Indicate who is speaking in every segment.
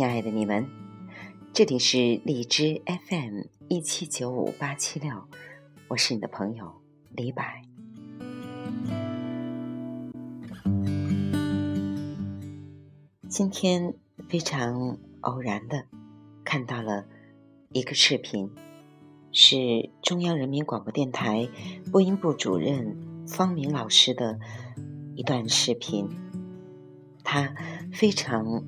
Speaker 1: 亲爱的你们，这里是荔枝 FM 一七九五八七六，我是你的朋友李柏。今天非常偶然的看到了一个视频，是中央人民广播电台播音部主任方明老师的一段视频，他非常。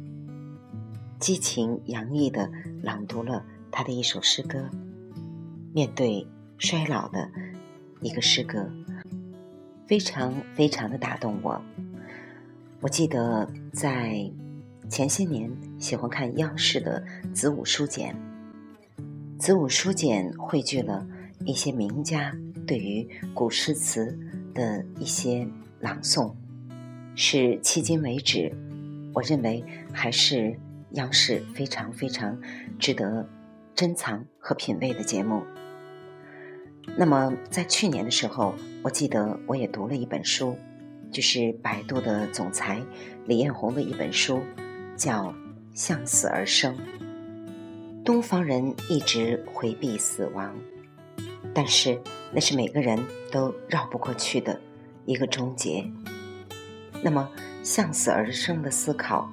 Speaker 1: 激情洋溢的朗读了他的一首诗歌，面对衰老的一个诗歌，非常非常的打动我。我记得在前些年喜欢看央视的《子午书简》，《子午书简》汇聚了一些名家对于古诗词的一些朗诵，是迄今为止，我认为还是。央视非常非常值得珍藏和品味的节目。那么，在去年的时候，我记得我也读了一本书，就是百度的总裁李彦宏的一本书，叫《向死而生》。东方人一直回避死亡，但是那是每个人都绕不过去的一个终结。那么，向死而生的思考。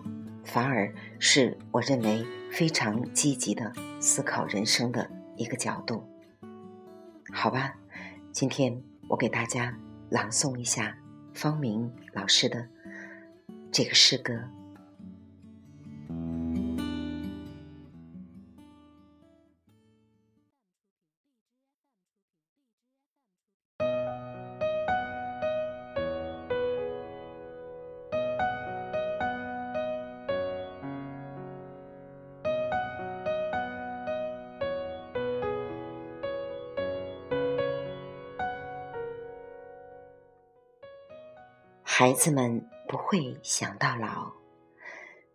Speaker 1: 反而是我认为非常积极的思考人生的一个角度，好吧？今天我给大家朗诵一下方明老师的这个诗歌。孩子们不会想到老，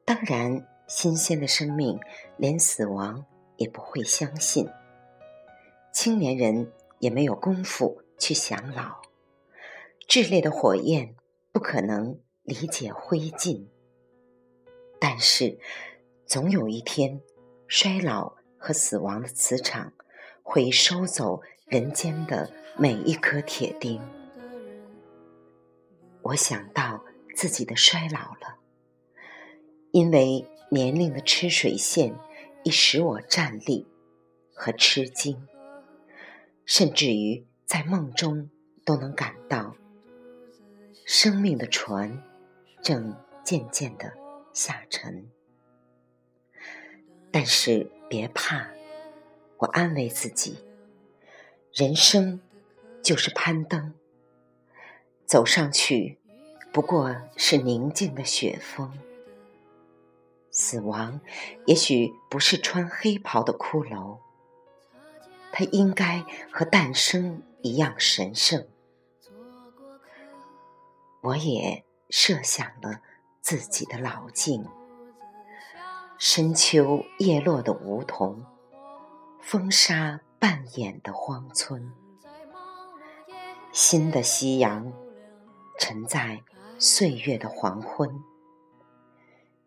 Speaker 1: 当然，新鲜的生命连死亡也不会相信。青年人也没有功夫去想老，炽烈的火焰不可能理解灰烬。但是，总有一天，衰老和死亡的磁场会收走人间的每一颗铁钉。我想到自己的衰老了，因为年龄的吃水线已使我站立和吃惊，甚至于在梦中都能感到生命的船正渐渐的下沉。但是别怕，我安慰自己，人生就是攀登。走上去，不过是宁静的雪峰；死亡，也许不是穿黑袍的骷髅，它应该和诞生一样神圣。我也设想了自己的老境：深秋叶落的梧桐，风沙半掩的荒村，新的夕阳。沉在岁月的黄昏，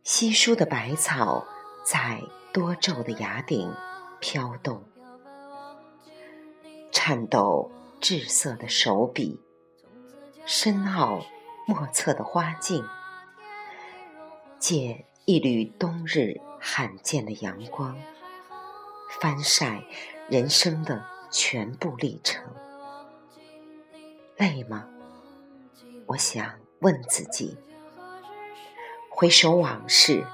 Speaker 1: 稀疏的百草在多皱的崖顶飘动，颤抖滞涩的手笔，深奥莫测的花径，借一缕冬日罕见的阳光，翻晒人生的全部历程，累吗？我想问自己：回首往事，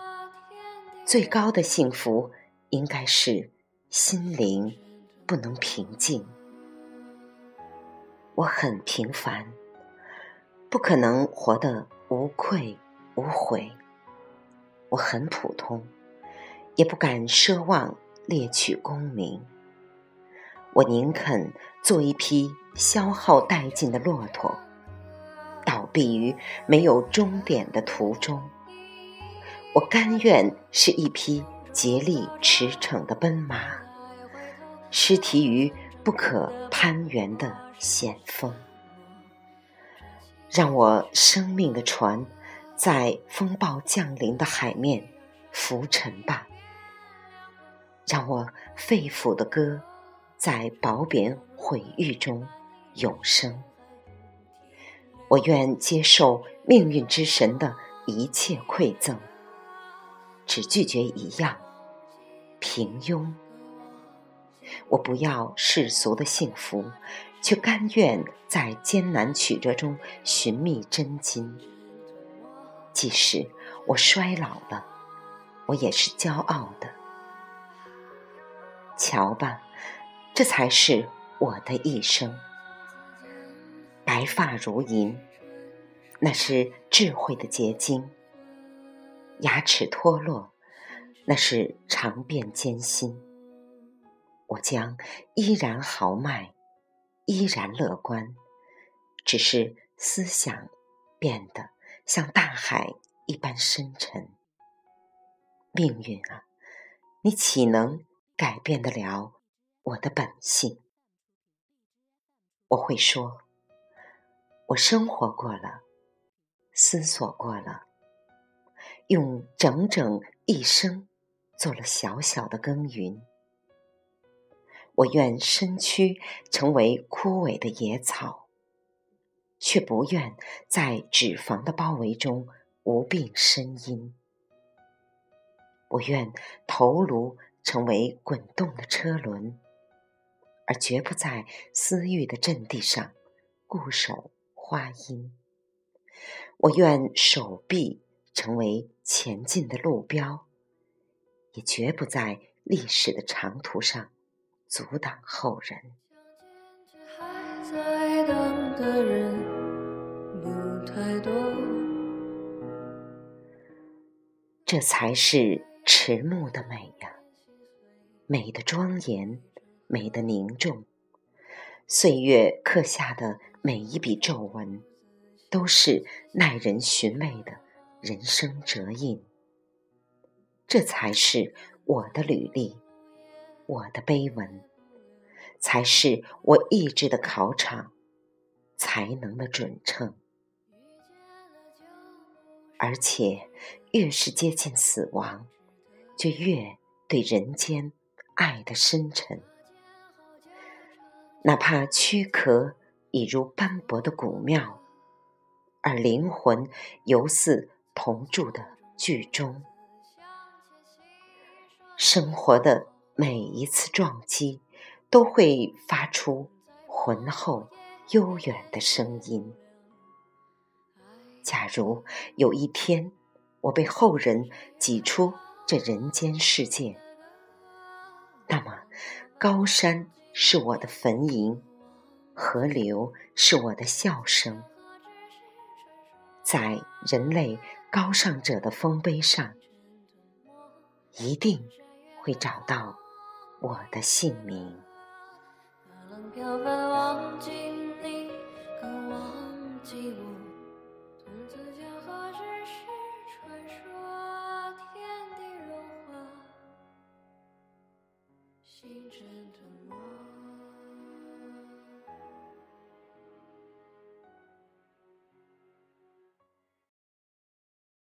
Speaker 1: 最高的幸福应该是心灵不能平静。我很平凡，不可能活得无愧无悔。我很普通，也不敢奢望猎取功名。我宁肯做一匹消耗殆尽的骆驼。倒闭于没有终点的途中，我甘愿是一匹竭力驰骋的奔马，失蹄于不可攀援的险峰。让我生命的船在风暴降临的海面浮沉吧，让我肺腑的歌在褒贬毁誉中永生。我愿接受命运之神的一切馈赠，只拒绝一样：平庸。我不要世俗的幸福，却甘愿在艰难曲折中寻觅真金。即使我衰老了，我也是骄傲的。瞧吧，这才是我的一生。白发如银，那是智慧的结晶；牙齿脱落，那是尝遍艰辛。我将依然豪迈，依然乐观，只是思想变得像大海一般深沉。命运啊，你岂能改变得了我的本性？我会说，我生活过了，思索过了，用整整一生做了小小的耕耘。我愿身躯成为枯萎的野草，却不愿在脂肪的包围中无病呻吟。我愿头颅成为滚动的车轮，而绝不在私欲的阵地上固守花荫。我愿手臂成为前进的路标，也绝不在历史的长途上。阻挡后人，这才是迟暮的美呀！美的庄严，美的凝重。岁月刻下的每一笔皱纹，都是耐人寻味的人生折印。这才是我的履历。我的碑文，才是我意志的考场，才能的准称。而且，越是接近死亡，就越对人间爱的深沉。哪怕躯壳已如斑驳的古庙，而灵魂犹似铜铸的剧中，生活的。每一次撞击，都会发出浑厚悠远的声音。假如有一天，我被后人挤出这人间世界，那么高山是我的坟茔，河流是我的笑声。在人类高尚者的丰碑上，一定会找到。我的姓名。忘记，我。